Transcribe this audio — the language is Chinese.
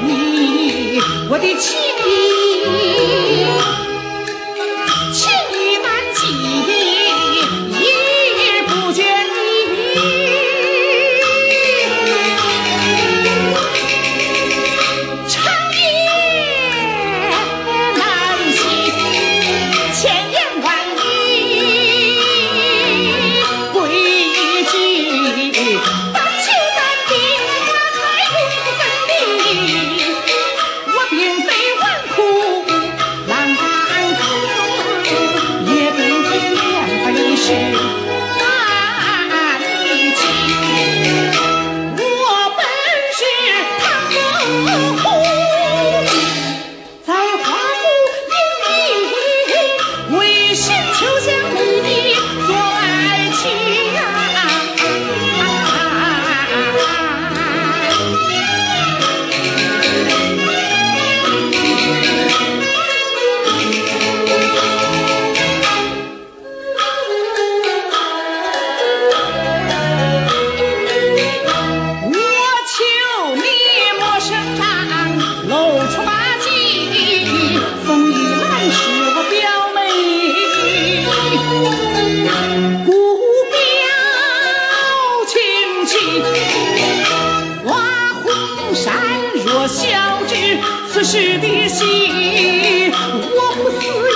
你我的妻世的心，我不死。